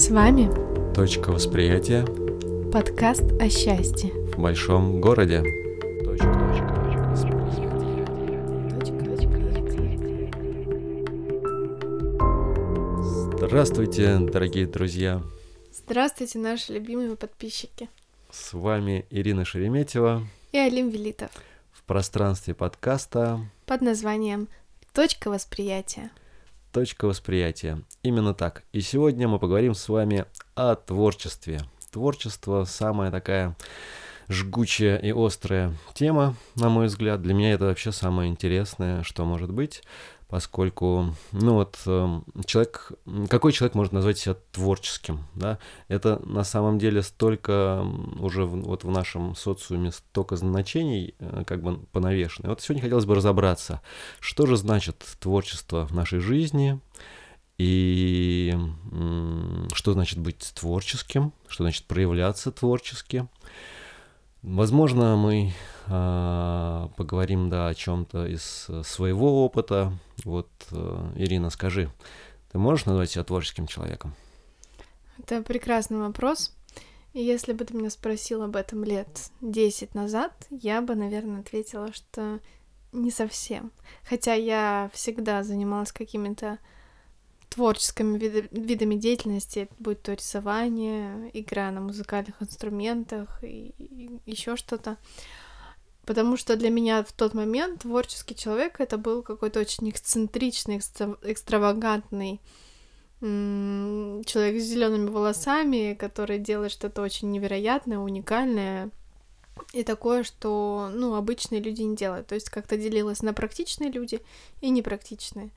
С вами Точка восприятия подкаст о счастье. в большом городе. Точка, Здравствуйте, дорогие друзья! Здравствуйте, наши любимые подписчики. С вами Ирина Шереметьева И Алим Велитов в пространстве подкаста под названием «Точка восприятия». Точка восприятия. Именно так. И сегодня мы поговорим с вами о творчестве. Творчество самая такая жгучая и острая тема, на мой взгляд. Для меня это вообще самое интересное, что может быть, поскольку, ну вот, эм, человек, какой человек может назвать себя творческим, да? Это на самом деле столько уже в- вот в нашем социуме столько значений э, как бы понавешено. И Вот сегодня хотелось бы разобраться, что же значит творчество в нашей жизни, и что значит быть творческим, что значит проявляться творчески. Возможно, мы а, поговорим да, о чем-то из э, своего опыта. Вот, э, Ирина, скажи, ты можешь назвать себя творческим человеком? Это прекрасный вопрос. И если бы ты меня спросил об этом лет 10 назад, я бы, наверное, ответила, что не совсем. Хотя я всегда занималась какими-то творческими вида- видами деятельности, будь то рисование, игра на музыкальных инструментах и, еще что-то. Потому что для меня в тот момент творческий человек это был какой-то очень эксцентричный, экстра- экстравагантный человек с зелеными волосами, который делает что-то очень невероятное, уникальное и такое, что, ну, обычные люди не делают. То есть как-то делилось на практичные люди и непрактичные.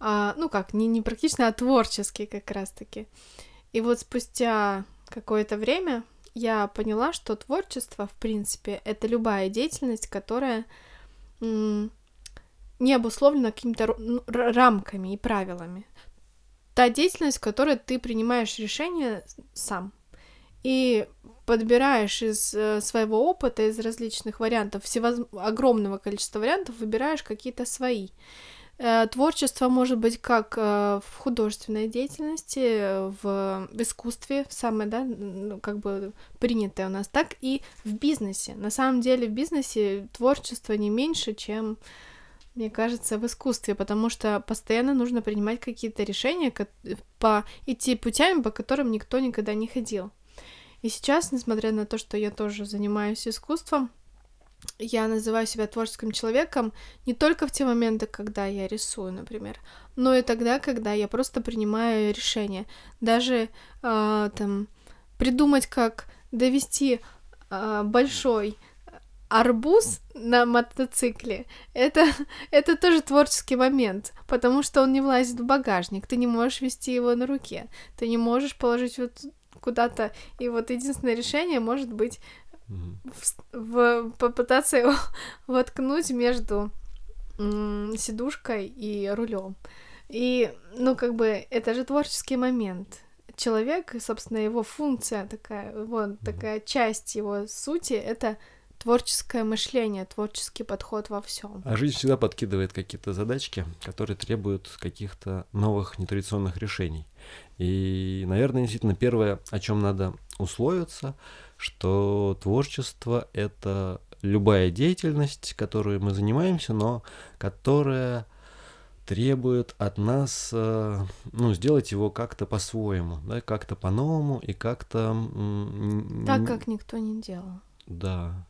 А, ну как, не непрактичные, а творческие как раз-таки. И вот спустя какое-то время я поняла, что творчество, в принципе, это любая деятельность, которая не обусловлена какими-то ну, рамками и правилами. Та деятельность, в которой ты принимаешь решения сам и подбираешь из э, своего опыта, из различных вариантов, всевоз... огромного количества вариантов, выбираешь какие-то свои. Э, Творчество может быть как э, в художественной деятельности, в, в искусстве, самое, да, ну, как бы принятое у нас, так и в бизнесе. На самом деле в бизнесе творчество не меньше, чем, мне кажется, в искусстве, потому что постоянно нужно принимать какие-то решения, по идти путями, по которым никто никогда не ходил. И сейчас, несмотря на то, что я тоже занимаюсь искусством, я называю себя творческим человеком не только в те моменты, когда я рисую, например, но и тогда, когда я просто принимаю решения. Даже а, там придумать, как довести а, большой арбуз на мотоцикле, это, это тоже творческий момент, потому что он не влазит в багажник, ты не можешь вести его на руке, ты не можешь положить вот куда-то, и вот единственное решение может быть. В, попытаться его воткнуть между сидушкой и рулем. И, ну, как бы, это же творческий момент. Человек, собственно, его функция такая, вот такая часть его сути — это творческое мышление, творческий подход во всем. А жизнь всегда подкидывает какие-то задачки, которые требуют каких-то новых нетрадиционных решений. И, наверное, действительно, первое, о чем надо условиться, что творчество — это любая деятельность, которой мы занимаемся, но которая требует от нас э, ну, сделать его как-то по-своему, да, как-то по-новому и как-то... Так, как никто не делал. Да.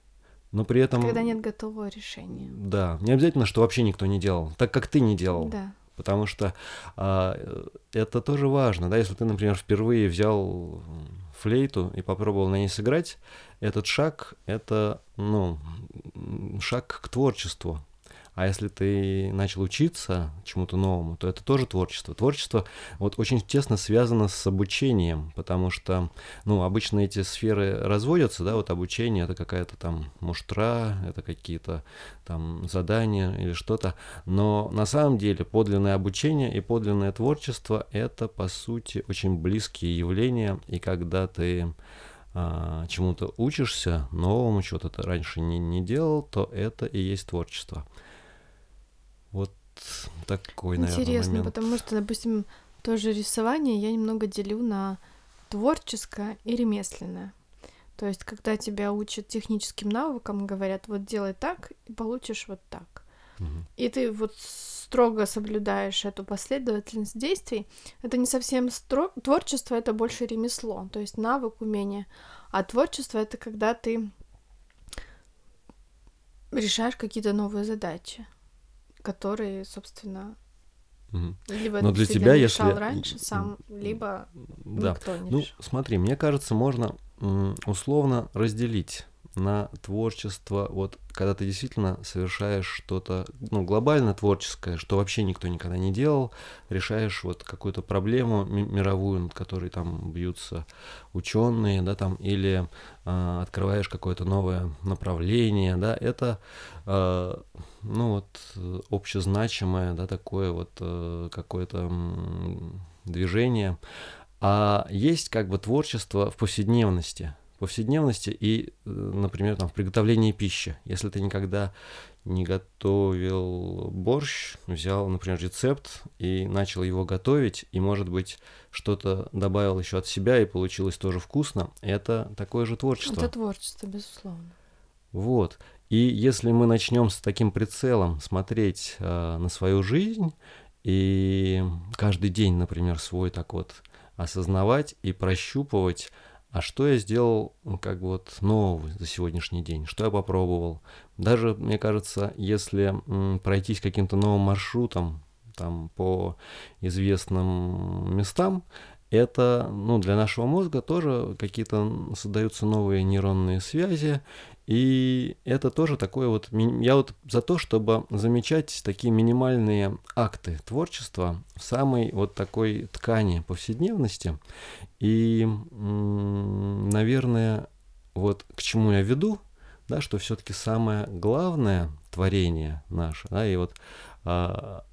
Но при этом... Когда нет готового решения. Да, не обязательно, что вообще никто не делал, так как ты не делал. Да. Потому что а, э, это тоже важно, да, если ты, например, впервые взял флейту и попробовал на ней сыграть, этот шаг это, ну, шаг к творчеству. А если ты начал учиться чему-то новому, то это тоже творчество. Творчество вот очень тесно связано с обучением, потому что, ну, обычно эти сферы разводятся, да, вот обучение это какая-то там муштра, это какие-то там задания или что-то, но на самом деле подлинное обучение и подлинное творчество это по сути очень близкие явления, и когда ты а, чему-то учишься, новому, чего-то ты раньше не, не делал, то это и есть творчество. Такой, наверное, Интересно, потому что, допустим, Тоже рисование я немного делю на творческое и ремесленное. То есть, когда тебя учат техническим навыкам, говорят, вот делай так, и получишь вот так. Угу. И ты вот строго соблюдаешь эту последовательность действий, это не совсем стро... творчество, это больше ремесло, то есть навык, умение. А творчество это когда ты решаешь какие-то новые задачи, которые, собственно, Мгм. либо Но для тебя, решал если- раньше сам, либо Да. никто не Ну, решал. смотри, мне кажется, можно условно разделить на творчество, вот когда ты действительно совершаешь что-то, ну, глобально творческое, что вообще никто никогда не делал, решаешь вот какую-то проблему ми- мировую, над которой там бьются ученые, да, там, или а, открываешь какое-то новое направление, да, это, а, ну, вот, э, общезначимое, да, такое вот э, какое-то движение, а есть как бы творчество в повседневности. Повседневности и, э, например, там, в приготовлении пищи. Если ты никогда не готовил борщ, взял, например, рецепт и начал его готовить, и, может быть, что-то добавил еще от себя, и получилось тоже вкусно, это такое же творчество. Это творчество, безусловно. Вот. И если мы начнем с таким прицелом смотреть э, на свою жизнь и каждый день, например, свой так вот осознавать и прощупывать, а что я сделал как вот нового за сегодняшний день, что я попробовал. Даже, мне кажется, если пройтись каким-то новым маршрутом там по известным местам, это, ну, для нашего мозга тоже какие-то создаются новые нейронные связи, и это тоже такое вот... Я вот за то, чтобы замечать такие минимальные акты творчества в самой вот такой ткани повседневности. И, наверное, вот к чему я веду, да, что все-таки самое главное творение наше, да, и вот а,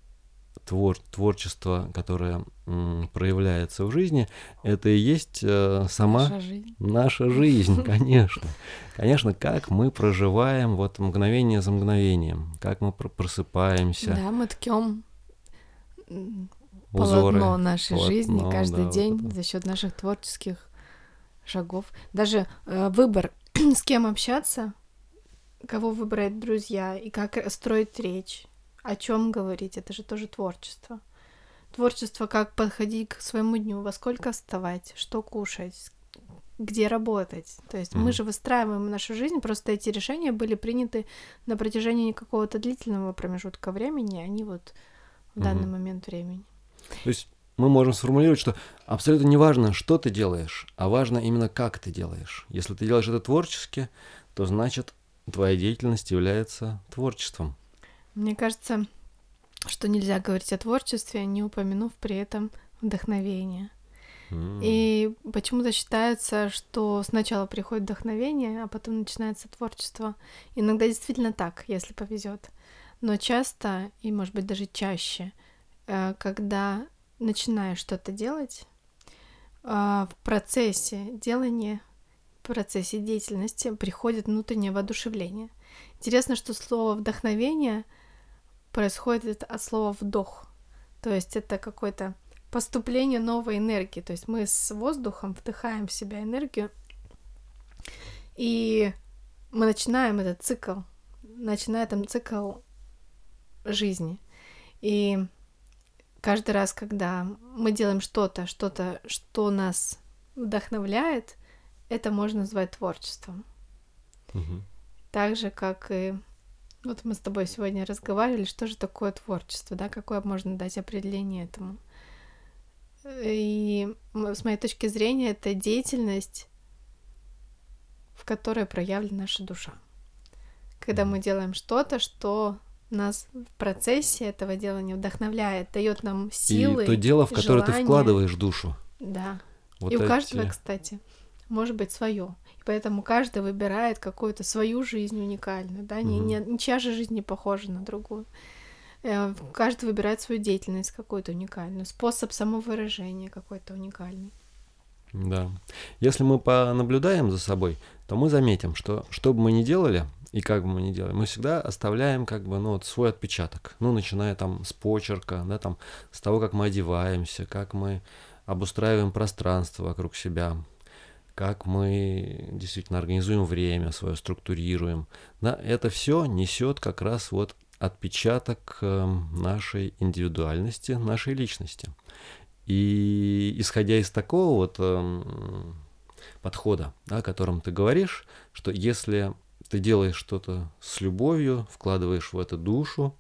твор, творчество, которое м, проявляется в жизни, это и есть э, сама Наша жизнь. Наша жизнь, конечно. Конечно, как мы проживаем вот мгновение за мгновением, как мы пр- просыпаемся, Да, мы ткем узоры. полотно нашей жизни полотно, каждый да, вот день это. за счет наших творческих шагов. Даже э, выбор, с кем общаться, кого выбрать друзья и как строить речь, о чем говорить, это же тоже творчество. Творчество, как подходить к своему дню, во сколько вставать, что кушать, где работать. То есть мы Мгм. же выстраиваем нашу жизнь, просто эти решения были приняты на протяжении какого-то длительного промежутка времени, а не вот в данный Мгм. момент времени. То есть мы можем сформулировать, что абсолютно не важно, что ты делаешь, а важно именно как ты делаешь. Если ты делаешь это творчески, то значит твоя деятельность является творчеством. Мне кажется, что нельзя говорить о творчестве, не упомянув при этом вдохновение. И почему-то считается, что сначала приходит вдохновение, а потом начинается творчество. Иногда действительно так, если повезет. Но часто, и может быть даже чаще, э, когда начинаешь что-то делать, э, в процессе делания, в процессе деятельности приходит внутреннее воодушевление. Интересно, что слово вдохновение происходит от слова вдох. То есть это какое-то поступление новой энергии. То есть мы с воздухом вдыхаем в себя энергию, и мы начинаем этот цикл, начинаем там цикл жизни. И каждый раз, когда мы делаем что-то, что-то, что нас вдохновляет, это можно назвать творчеством. Мгм. Так же, как и вот мы с тобой сегодня разговаривали, что же такое творчество, да, какое можно дать определение этому. И с моей точки зрения, это деятельность, в которой проявлена наша душа. Когда мы делаем что-то, что нас в процессе этого делания вдохновляет, дает нам силы. И то дело, в которое ты желание. вкладываешь душу. Да. Вот и у эти- каждого, кстати, может быть свое. И поэтому каждый выбирает какую-то свою жизнь уникальную, да, ни- ничья же жизнь не похожа на другую. Э, Каждый выбирает свою деятельность какую-то уникальную, способ самовыражения какой-то уникальный. Да. Если мы понаблюдаем за собой, то мы заметим, что что бы мы ни делали, и как бы мы ни делали, мы всегда оставляем как бы, ну, вот свой отпечаток. Ну, начиная там с почерка, да, там, с того, как мы одеваемся, как мы обустраиваем пространство вокруг себя, как мы действительно организуем время свое, структурируем. Да, это все несет как раз вот отпечаток эм, нашей индивидуальности, нашей личности. И исходя из такого вот эм, подхода, да, о котором ты говоришь, что если ты делаешь что-то с любовью, вкладываешь в это душу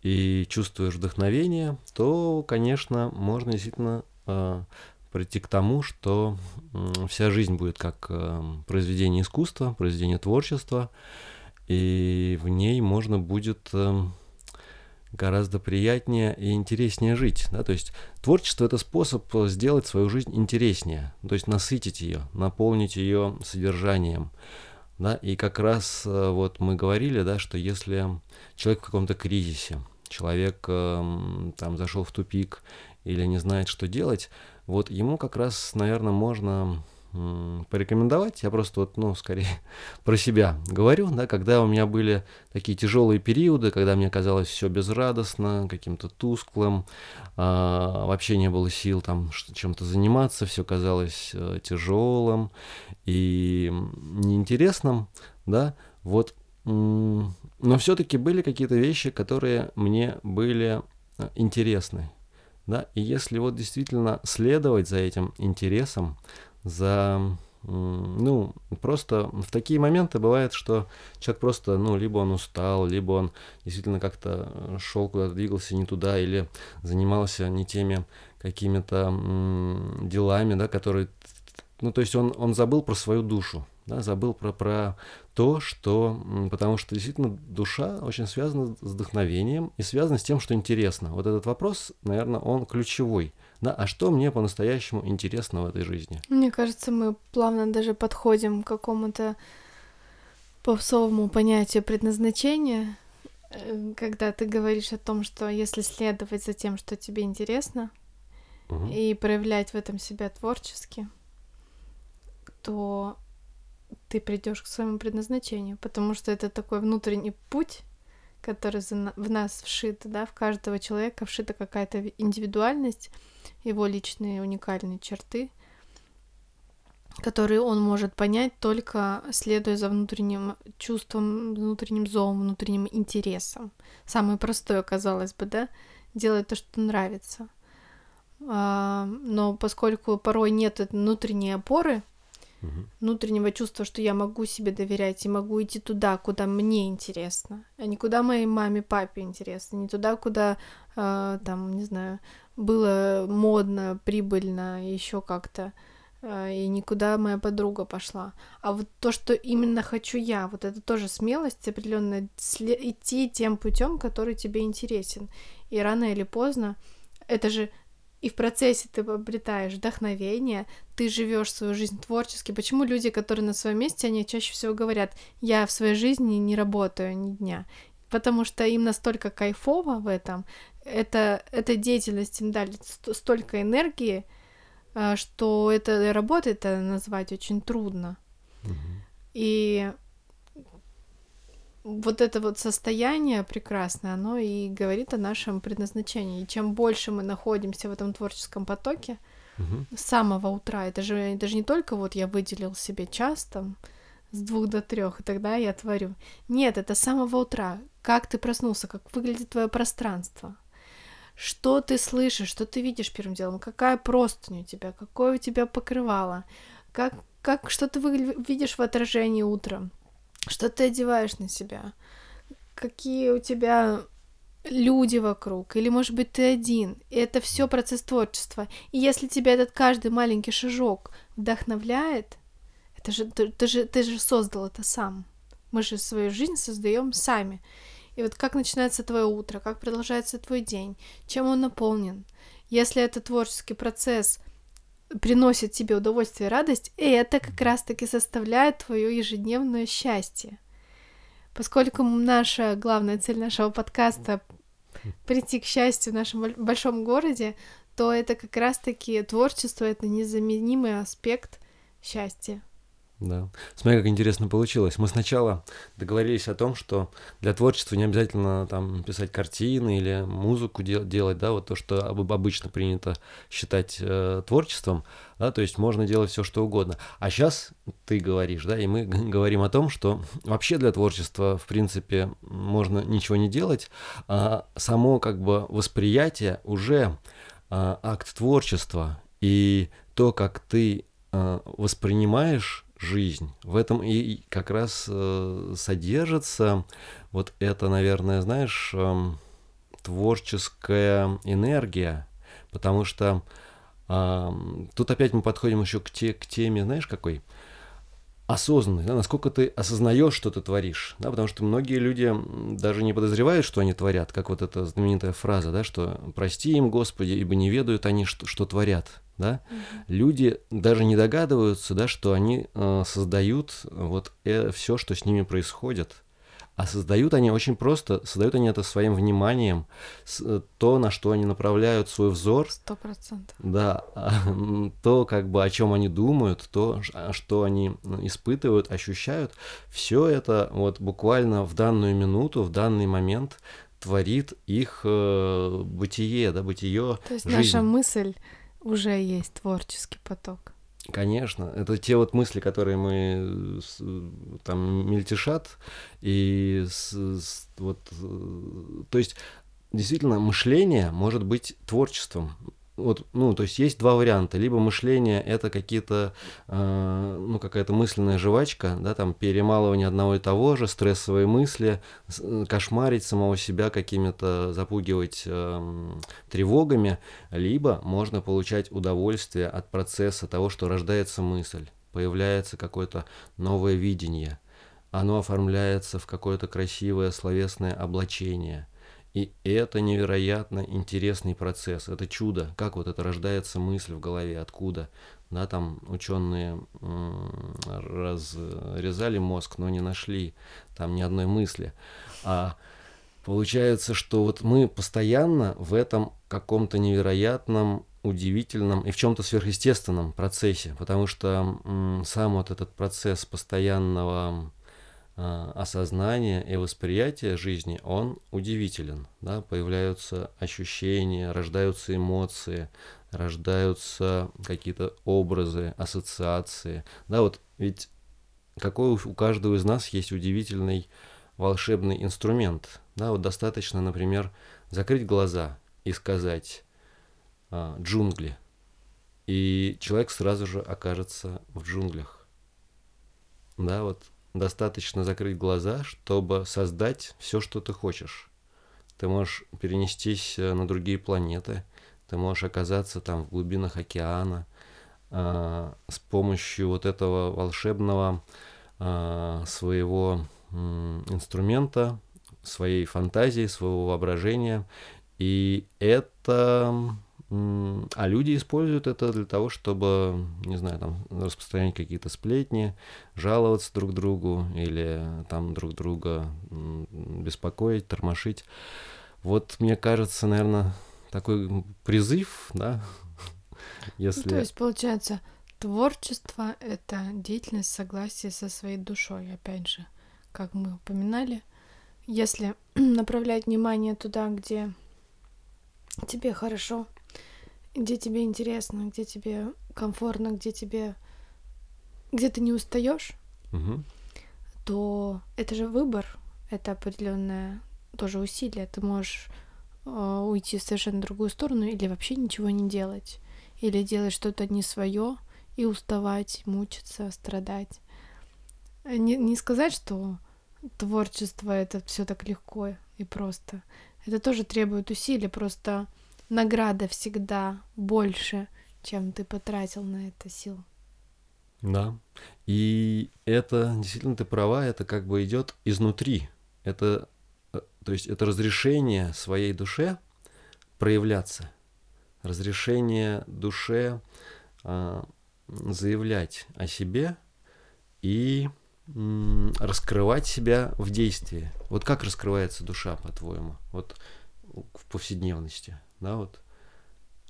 и чувствуешь вдохновение, то, конечно, можно действительно э, прийти к тому, что э, вся жизнь будет как э, произведение искусства, произведение творчества, и в ней можно будет э, гораздо приятнее и интереснее жить. Да? То есть творчество это способ сделать свою жизнь интереснее, то есть насытить ее, наполнить ее содержанием. Да? И как раз э, вот мы говорили, да, что если человек в каком-то кризисе, человек эм, там зашел в тупик или не знает, что делать, вот ему как раз, наверное, можно порекомендовать. Я просто вот, ну, скорее про себя говорю, да, когда у меня были такие тяжелые периоды, когда мне казалось все безрадостно, каким-то тусклым, а, вообще не было сил там чем-то заниматься, все казалось а, тяжелым и неинтересным, да, вот, но все-таки были какие-то вещи, которые мне были э, интересны, да, и если вот действительно следовать за этим интересом, за ну, просто в такие моменты бывает, что человек просто, ну, либо он устал, либо он действительно как-то э, шел куда-то, двигался не туда, или занимался не теми какими-то делами, да, которые, ну, то есть он, он забыл про свою душу, да, забыл про, про то, что, потому что действительно душа очень связана с вдохновением и связана с тем, что интересно. Вот этот вопрос, наверное, он ключевой – да, а что мне по-настоящему интересно в этой жизни? Мне кажется, мы плавно даже подходим к какому-то попсовому понятию предназначения, э, когда ты говоришь о том, что если следовать за тем, что тебе интересно, угу. и проявлять в этом себя творчески, то ты придешь к своему предназначению, потому что это такой внутренний путь, который в нас вшит, да, в каждого человека вшита какая-то индивидуальность, его личные уникальные черты, которые он может понять только следуя за внутренним чувством, внутренним зовом, внутренним интересом. Самое простое, казалось бы, да, делать то, что нравится. А, но поскольку порой нет внутренней опоры, угу. внутреннего чувства, что я могу себе доверять и могу идти туда, куда мне интересно, а не куда моей маме, папе интересно, не туда, куда э, там, не знаю, было модно, прибыльно, еще как-то, э, и никуда моя подруга пошла. А вот то, что именно хочу я, вот это тоже смелость определенно идти тем путем, который тебе интересен. И рано или поздно это же и в процессе ты обретаешь вдохновение, ты живешь свою жизнь творчески. Почему люди, которые на своем месте, они чаще всего говорят, я в своей жизни не работаю ни дня. Потому что им настолько кайфово в этом, это, эта деятельность им дали столько энергии, а, что это работой это назвать очень трудно. Угу. И вот это вот состояние прекрасное, оно и говорит о нашем предназначении. И чем больше мы находимся в этом творческом потоке угу. с самого утра, это же, это же не только вот я выделил себе час там с двух до трех, и тогда я творю. Нет, это с самого утра. Как ты проснулся, как выглядит твое пространство, что ты слышишь, что ты видишь первым делом, какая простынь у тебя, какое у тебя покрывало, как, как что ты видишь в отражении утром, что ты одеваешь на себя, какие у тебя люди вокруг, или, может быть, ты один. И это все процесс творчества. И если тебя этот каждый маленький шажок вдохновляет, это же ты, ты же ты же создал это сам. Мы же свою жизнь создаем сами. И вот как начинается твое утро, как продолжается твой день, чем он наполнен. Если это творческий процесс приносит тебе удовольствие и радость, это как раз-таки составляет твое ежедневное счастье. Поскольку наша главная цель нашего подкаста прийти к счастью в нашем большом городе, то это как раз-таки творчество, это незаменимый аспект счастья. Да. Смотри, как интересно получилось. Мы сначала договорились о том, что для творчества не обязательно там писать картины или музыку дел- делать, да, вот то, что обычно принято считать э, творчеством, да, то есть можно делать все, что угодно. А сейчас ты говоришь, да, и мы говорим о том, что вообще для творчества, в принципе, можно ничего не делать, а само как бы восприятие уже а, акт творчества, и то, как ты а, воспринимаешь жизнь. В этом и как раз э, содержится вот это, наверное, знаешь, э, творческая энергия, потому что тут опять мы подходим еще к, те, к теме, знаешь, какой? Осознанность, да, насколько ты осознаешь, что ты творишь, да, потому что многие люди даже не подозревают, что они творят, как вот эта знаменитая фраза, да, что «прости им, Господи, ибо не ведают они, что, что творят» да, угу. люди даже не догадываются, да, что они э, создают вот э, все, что с ними происходит. А создают они очень просто, создают они это своим вниманием, э, то, на что они направляют свой взор. Сто процентов. Да, то, как бы, о чем они думают, то, а, что они испытывают, ощущают, все это вот буквально в данную минуту, в данный момент творит их э, бытие, да, бытие. То есть жизнь. наша мысль уже есть творческий поток. Конечно, это те вот мысли, которые мы там мельтешат, и с, с, вот, э, то есть действительно мышление может быть творчеством вот, ну, то есть есть два варианта. Либо мышление это какие-то, э, ну, какая-то мысленная жвачка, да, там перемалывание одного и того же, стрессовые мысли, э, кошмарить самого себя какими-то, запугивать э, тревогами, либо можно получать удовольствие от процесса того, что рождается мысль, появляется какое-то новое видение, оно оформляется в какое-то красивое словесное облачение – и это невероятно интересный процесс, это чудо, как вот это рождается мысль в голове, откуда. Да, там ученые разрезали мозг, но не нашли там ни одной мысли. А получается, что вот мы постоянно в этом каком-то невероятном удивительном и в чем-то сверхъестественном процессе, потому что сам вот этот процесс постоянного осознание и восприятие жизни, он удивителен. Да? Появляются ощущения, рождаются эмоции, рождаются какие-то образы, ассоциации. Да, вот ведь какой у каждого из нас есть удивительный волшебный инструмент. Да, вот достаточно, например, закрыть глаза и сказать а, джунгли, и человек сразу же окажется в джунглях. Да, вот достаточно закрыть глаза, чтобы создать все, что ты хочешь. Ты можешь перенестись э, на другие планеты, ты можешь оказаться там в глубинах океана э, с помощью вот этого волшебного э, своего э, инструмента, своей фантазии, своего воображения. И это а люди используют это для того, чтобы, не знаю, там, распространять какие-то сплетни, жаловаться друг другу или там друг друга беспокоить, тормошить. Вот, мне кажется, наверное, такой призыв, да, если... Ну, то есть, получается, творчество — это деятельность согласия со своей душой, опять же, как мы упоминали. Если направлять внимание туда, где тебе хорошо, где тебе интересно, где тебе комфортно, где тебе, где ты не устаешь, угу. то это же выбор, это определенное тоже усилие. Ты можешь э, уйти в совершенно другую сторону или вообще ничего не делать, или делать что-то не свое и уставать, мучиться, страдать. Не, не сказать, что творчество это все так легко и просто. Это тоже требует усилий, просто награда всегда больше, чем ты потратил на это сил. Да. И это, действительно, ты права, это как бы идет изнутри. Это, э, то есть это разрешение своей душе проявляться, разрешение душе а, заявлять о себе и м, раскрывать себя в действии. Вот как раскрывается душа, по-твоему, вот в повседневности? Да, вот,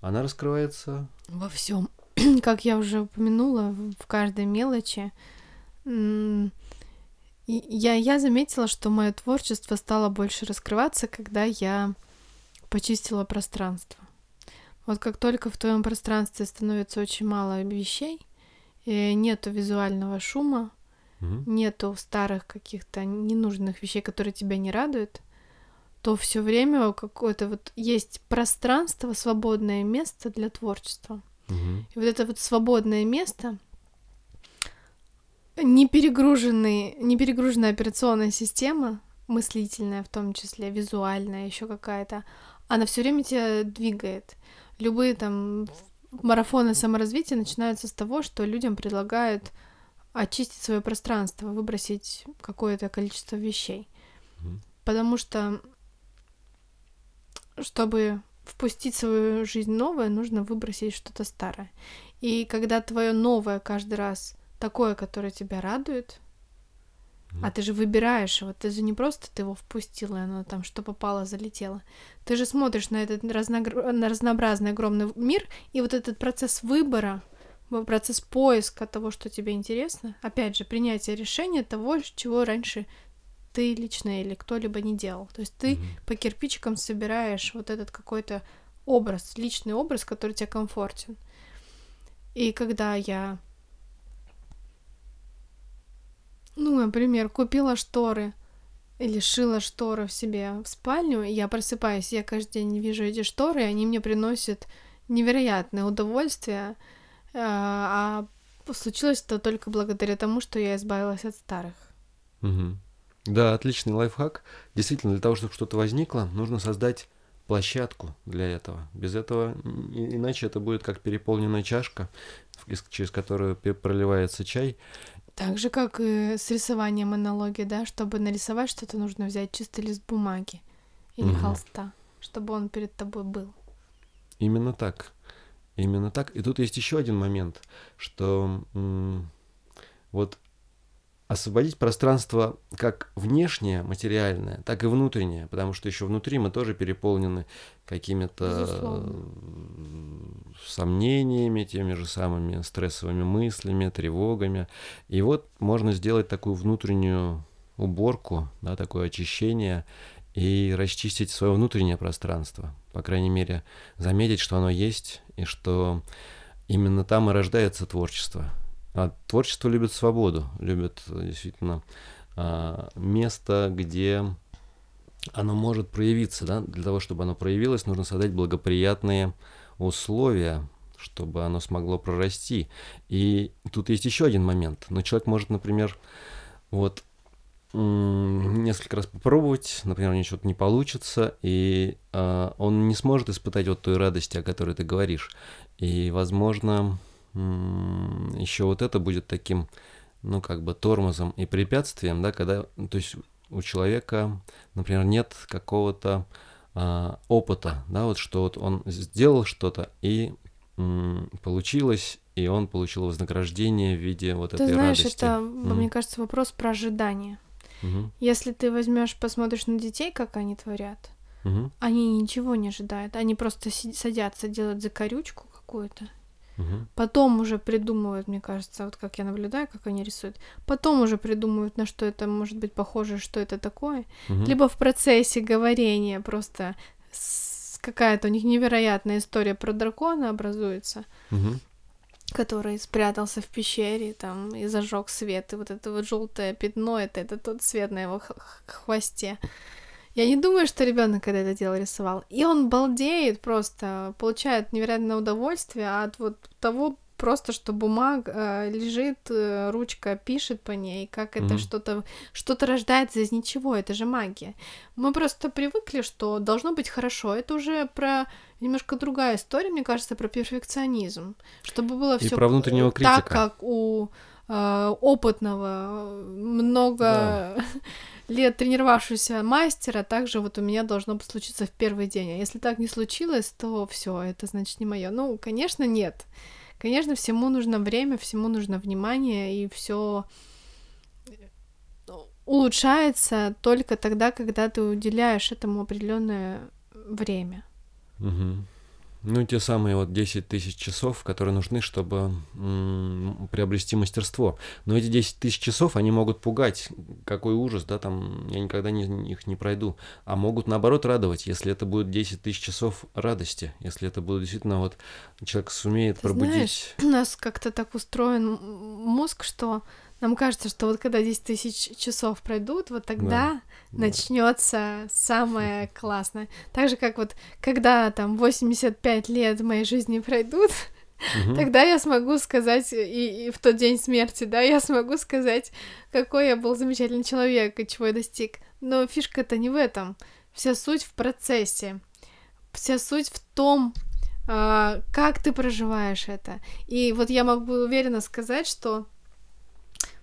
она раскрывается... Во всем. Как я уже упомянула, в каждой мелочи, я, я заметила, что мое творчество стало больше раскрываться, когда я почистила пространство. Вот как только в твоем пространстве становится очень мало вещей, и нету визуального шума, Мгм. нету старых каких-то ненужных вещей, которые тебя не радуют, то все время какое-то вот есть пространство, свободное место для творчества. Мгм. И вот это вот свободное место, не перегруженный, не перегруженная операционная система, мыслительная в том числе, визуальная, еще какая-то, она все время тебя двигает. Любые там марафоны саморазвития начинаются с того, что людям предлагают очистить свое пространство, выбросить какое-то количество вещей. Потому что, чтобы впустить в свою жизнь новое, нужно выбросить что-то старое. И когда твое новое каждый раз такое, которое тебя радует, Мгм. а ты же выбираешь его, ты же не просто ты его впустила, и оно там что попало, залетело. Ты же смотришь на этот разногр- на разнообразный огромный мир, и вот этот процесс выбора, процесс поиска того, что тебе интересно, опять же, принятие решения того, чего раньше ты лично или кто-либо не делал. То есть ты Мгм. по кирпичикам собираешь вот этот какой-то образ, личный образ, который тебе комфортен. И когда я, ну, например, купила шторы или шила шторы в себе в спальню, я просыпаюсь, я каждый день вижу эти шторы, и они мне приносят невероятное удовольствие, а а случилось это только благодаря тому, что я избавилась от старых. Мгм. Да, отличный лайфхак. Действительно, для того, чтобы что-то возникло, нужно создать площадку для этого. Без этого, иначе это будет как переполненная чашка, через которую проливается чай. Так же, как и с рисованием аналогии, да, чтобы нарисовать что-то, нужно взять чистый лист бумаги или Мгм. холста, чтобы он перед тобой был. Именно так. Именно так. И тут есть еще один момент, что вот освободить пространство как внешнее, материальное, так и внутреннее, потому что еще внутри мы тоже переполнены какими-то сомнениями, теми же самыми стрессовыми мыслями, тревогами. И вот можно сделать такую внутреннюю уборку, да, такое очищение и расчистить свое внутреннее пространство. По крайней мере, заметить, что оно есть, и что именно там и рождается творчество. А творчество любит свободу, любит э, действительно а, место, где оно может проявиться. Да? Для того, чтобы оно проявилось, нужно создать благоприятные условия, чтобы оно смогло прорасти. И тут есть еще один момент. Но человек может, например, вот несколько раз попробовать, например, у него что-то не получится, и а, он не сможет испытать вот той радости, о которой ты говоришь. И, возможно, еще вот это будет таким, ну, как бы тормозом и препятствием, да, когда, то есть у человека, например, нет какого-то а, опыта, да, вот что вот он сделал что-то и м, получилось, и он получил вознаграждение в виде вот Ты этой знаешь, радости. это, Мгм. мне кажется, вопрос про ожидание. Мгм. Если ты возьмешь, посмотришь на детей, как они творят, Мгм. они ничего не ожидают. Они просто садятся делать закорючку какую-то. Потом уже придумывают, мне кажется, вот как я наблюдаю, как они рисуют. Потом уже придумывают, на что это может быть похоже, что это такое. Мгм. Либо в процессе говорения просто какая-то у них невероятная история про дракона образуется, Мгм. который спрятался в пещере там и зажег свет, и вот это вот желтое пятно, это, это тот свет на его хвосте. Я не думаю, что ребенок когда это дело рисовал. И он балдеет просто, получает невероятное удовольствие от вот того просто, что бумага э, лежит, э, ручка пишет по ней, как это Мгм. что-то что-то рождается из ничего, это же магия. Мы просто привыкли, что должно быть хорошо. Это уже про немножко другая история, мне кажется, про перфекционизм, чтобы было все про внутреннего так, критика. как у э, опытного, много Да. лет тренировавшегося мастера, также вот у меня должно случиться в первый день. А если так не случилось, то все, это значит не мое. Ну, конечно, нет. Конечно, всему нужно время, всему нужно внимание, и все улучшается только тогда, когда ты уделяешь этому определенное время. Мгм. Ну, те самые вот 10 тысяч часов, которые нужны, чтобы м- приобрести мастерство. Но эти 10 тысяч часов, они могут пугать. Какой ужас, да, там, я никогда не, их не пройду. А могут, наоборот, радовать, если это будет 10 тысяч часов радости. Если это будет действительно вот человек сумеет Ты пробудить... знаешь, у нас как-то так устроен мозг, что нам кажется, что вот когда 10 тысяч часов пройдут, вот тогда Да. начнется самое классное. Так же, как вот когда там 85 лет моей жизни пройдут, Мгм. тогда я смогу сказать, и, и в тот день смерти, да, я смогу сказать, какой я был замечательный человек и чего я достиг. Но фишка-то не в этом. Вся суть в процессе. Вся суть в том, а, как ты проживаешь это. И вот я могу уверенно сказать, что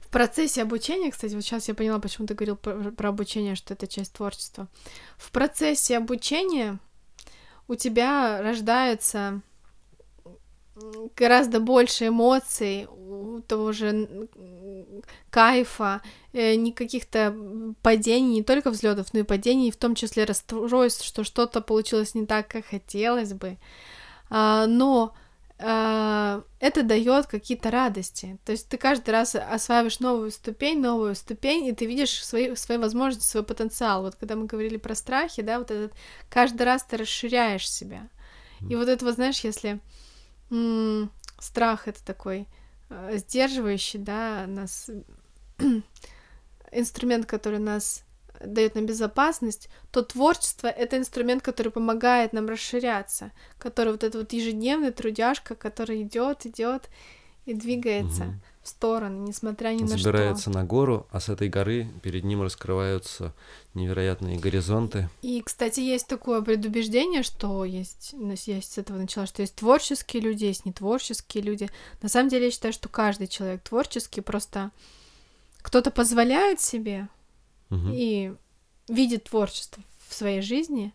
в процессе обучения, кстати, вот сейчас я поняла, почему ты говорил про, про обучение, что это часть творчества. В процессе обучения у тебя рождается гораздо больше эмоций, того же кайфа, э, не каких-то м, падений, не только взлетов, но и падений, в том числе расстройств, что что-то получилось не так, как хотелось бы. А, но это дает какие-то радости. То есть ты каждый раз осваиваешь новую ступень, новую ступень, и ты видишь свои, свои возможности, свой потенциал. Вот когда мы говорили про страхи, да, вот этот каждый раз ты расширяешь себя. И вот это вот, знаешь, если м, страх это такой э, сдерживающий, да, нас инструмент, который нас дает нам безопасность, то творчество это инструмент, который помогает нам расширяться, который вот это вот ежедневный трудяжка, который идет, идет и двигается Мгм. в стороны, несмотря ни на что. Забирается на гору, а с этой горы перед ним раскрываются невероятные горизонты. И, кстати, есть такое предубеждение, что есть, ну, я с этого начала, что есть творческие люди, есть нетворческие люди. На самом деле, я считаю, что каждый человек творческий, просто кто-то позволяет себе И видит творчество в своей жизни,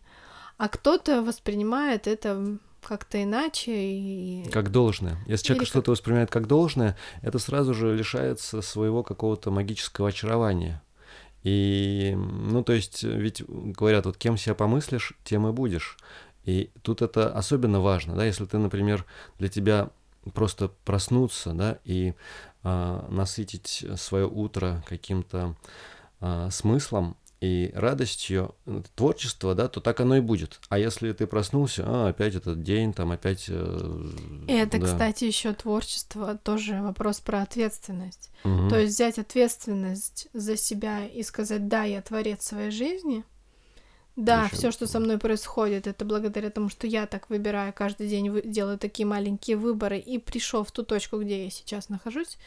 а кто-то воспринимает это как-то иначе и... Как должное. Если человек Или что-то воспринимает как должное, это сразу же лишается своего какого-то магического очарования. И, ну, то есть, ведь говорят, вот кем себя помыслишь, тем и будешь. И тут это особенно важно, да, если ты, например, для тебя просто проснуться, да, и а, насытить свое утро каким-то а, смыслом и радостью э, творчества, да, то так оно и будет. А если ты проснулся, а, опять этот день, там опять... э, И это, да. кстати, еще творчество, тоже вопрос про ответственность. Мгм. То есть взять ответственность за себя и сказать, да, я творец своей жизни, да, Ещё- все, что со мной происходит, это благодаря тому, что я так выбираю каждый день, вы- делаю такие маленькие выборы и пришел в ту точку, где я сейчас нахожусь,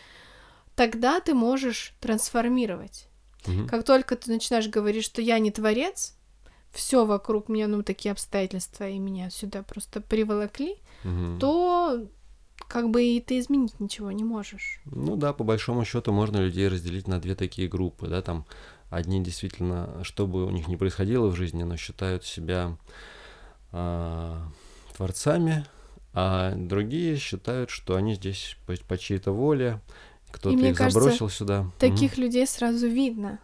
тогда ты можешь трансформировать. Мгм. Как только ты начинаешь говорить, что я не творец, все вокруг меня, ну, такие обстоятельства, и меня сюда просто приволокли, Мгм. то как бы и ты изменить ничего не можешь. Ну да, по большому счету можно людей разделить на две такие группы, да, там одни действительно, что бы у них ни происходило в жизни, но считают себя а, творцами, а другие считают, что они здесь по, по чьей-то воле, кто-то их кажется, забросил сюда. Таких людей сразу видно.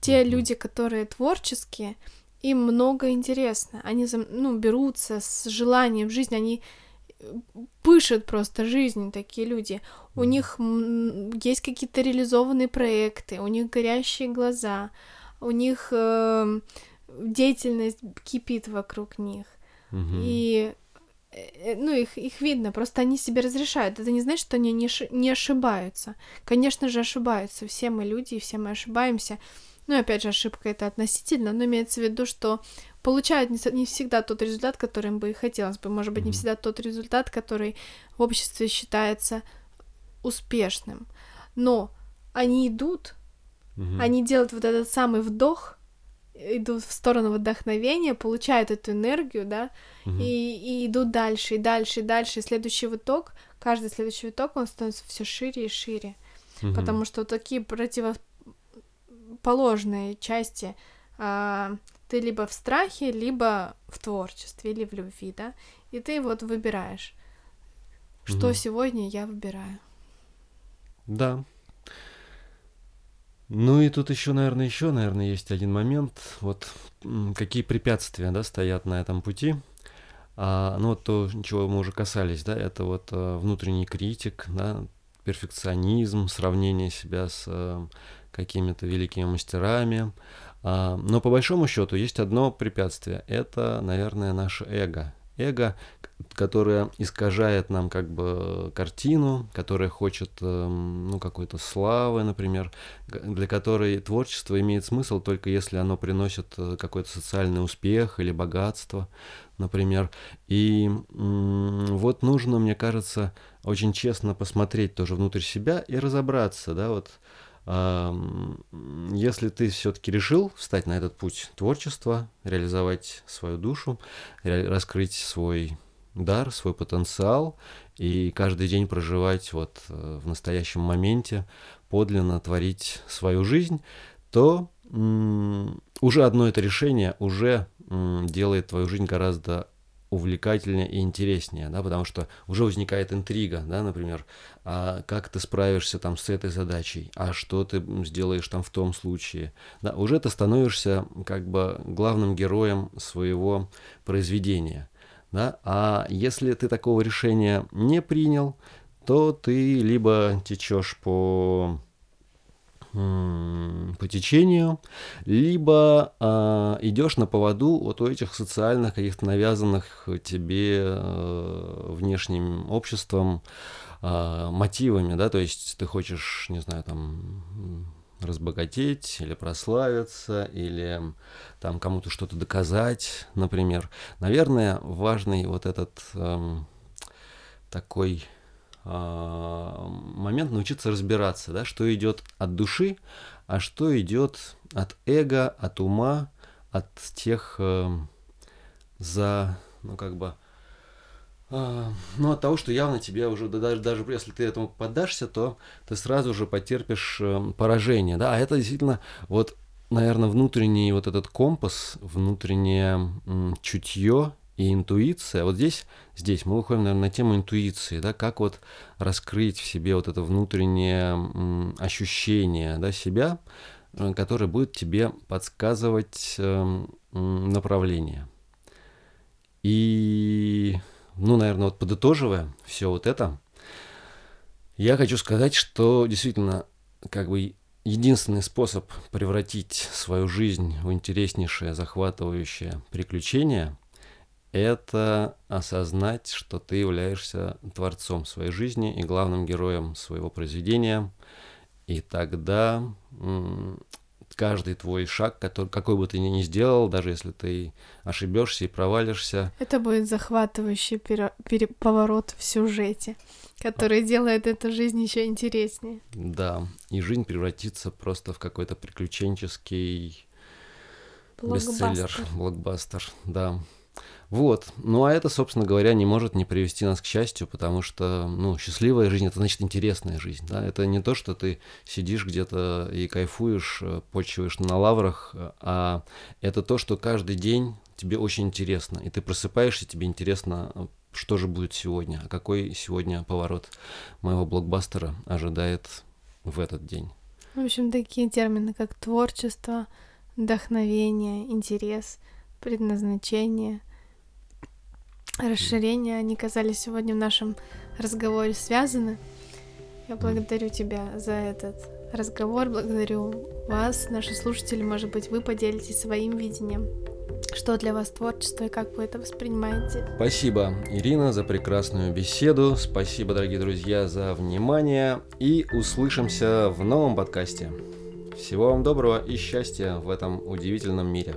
Те Мгм. люди, которые творческие, им много интересно. Они ну, берутся с желанием жизни, они э, пышут просто жизнью, такие люди. У них есть какие-то реализованные проекты, у них горящие глаза, у них эм, деятельность кипит вокруг них. Мгм. И э, ну, их, их видно, просто они себе разрешают. Это не значит, что они не, не ошибаются. Конечно же, ошибаются. Все мы люди, и все мы ошибаемся. Ну, опять же, ошибка это относительно, но имеется в виду, что получают не, не всегда тот результат, который им бы и хотелось бы. Может быть, не всегда тот результат, который в обществе считается успешным. Но они идут, Мгм. они делают вот этот самый вдох, идут в сторону вдохновения, получают эту энергию, да, Мгм. и, и идут дальше, и дальше, и дальше. И следующий виток, каждый следующий виток, он становится все шире и шире. Мгм. Потому что такие противоположные части а, ты либо в страхе, либо в творчестве, или в любви, да. И ты вот выбираешь, что Мгм. сегодня я выбираю. Да. Ну и тут еще, наверное, еще, наверное, есть один момент. Вот какие препятствия, да, стоят на этом пути. А, ну, вот то, чего мы уже касались, да, это вот а, внутренний критик, да, перфекционизм, сравнение себя с а, какими-то великими мастерами. А, но по большому счету есть одно препятствие. Это, наверное, наше эго. Эго, которое искажает нам как бы картину, которое хочет эм, ну, какой-то славы, например, для которой творчество имеет смысл только если оно приносит э, какой-то социальный успех или богатство, например. И вот нужно, мне кажется, очень честно посмотреть тоже внутрь себя и разобраться, да, вот если ты все-таки решил встать на этот путь творчества, реализовать свою душу, раскрыть свой дар, свой потенциал и каждый день проживать вот э, в настоящем моменте, подлинно творить свою жизнь, то уже одно это решение уже делает твою жизнь гораздо увлекательнее и интереснее, да, потому что уже возникает интрига, да, например, а как ты справишься там с этой задачей, а что ты сделаешь там в том случае, да, уже ты становишься как бы главным героем своего произведения, да, а если ты такого решения не принял, то ты либо течешь по по течению, либо э, идешь на поводу вот у этих социальных каких-то навязанных тебе э, внешним обществом э, мотивами, да, то есть ты хочешь, не знаю, там разбогатеть или прославиться, или там кому-то что-то доказать, например. Наверное, важный вот этот эм, такой а, момент научиться разбираться, да, что идет от души, а что идет от эго, от ума, от тех э, за, ну как бы, э, ну от того, что явно тебе уже, да, даже, даже если ты этому поддашься, то ты сразу же потерпишь э, поражение, да, а это действительно вот, наверное, внутренний вот этот компас, внутреннее чутье, и интуиция. Вот здесь, здесь мы выходим, наверное, на тему интуиции, да, как вот раскрыть в себе вот это внутреннее ощущение, да, себя, э, которое будет тебе подсказывать эм, направление. И, ну, наверное, вот подытоживая все вот это, я хочу сказать, что действительно, как бы единственный способ превратить свою жизнь в интереснейшее, захватывающее приключение – это осознать, что ты являешься творцом своей жизни и главным героем своего произведения. И тогда каждый твой шаг, который, какой бы ты ни сделал, даже если ты ошибешься и провалишься. Это будет захватывающий пере, пере, поворот в сюжете, который делает эту жизнь еще интереснее. Да, и жизнь превратится просто в какой-то приключенческий блокбастер. бестселлер, блокбастер, да. Вот. Ну а это, собственно говоря, не может не привести нас к счастью, потому что, ну, счастливая жизнь это значит интересная жизнь. Да? Это не то, что ты сидишь где-то и кайфуешь, э, почиваешь на лаврах, а это то, что каждый день тебе очень интересно. И ты просыпаешься, тебе интересно, что же будет сегодня, а какой сегодня поворот моего блокбастера ожидает в этот день. В общем, такие термины, как творчество, вдохновение, интерес, предназначение – расширения, они казались сегодня в нашем разговоре связаны. Я благодарю тебя за этот разговор, благодарю вас, наши слушатели, может быть, вы поделитесь своим видением. Что для вас творчество и как вы это воспринимаете? Спасибо, Ирина, за прекрасную беседу. Спасибо, дорогие друзья, за внимание. И услышимся в новом подкасте. Всего вам доброго и счастья в этом удивительном мире.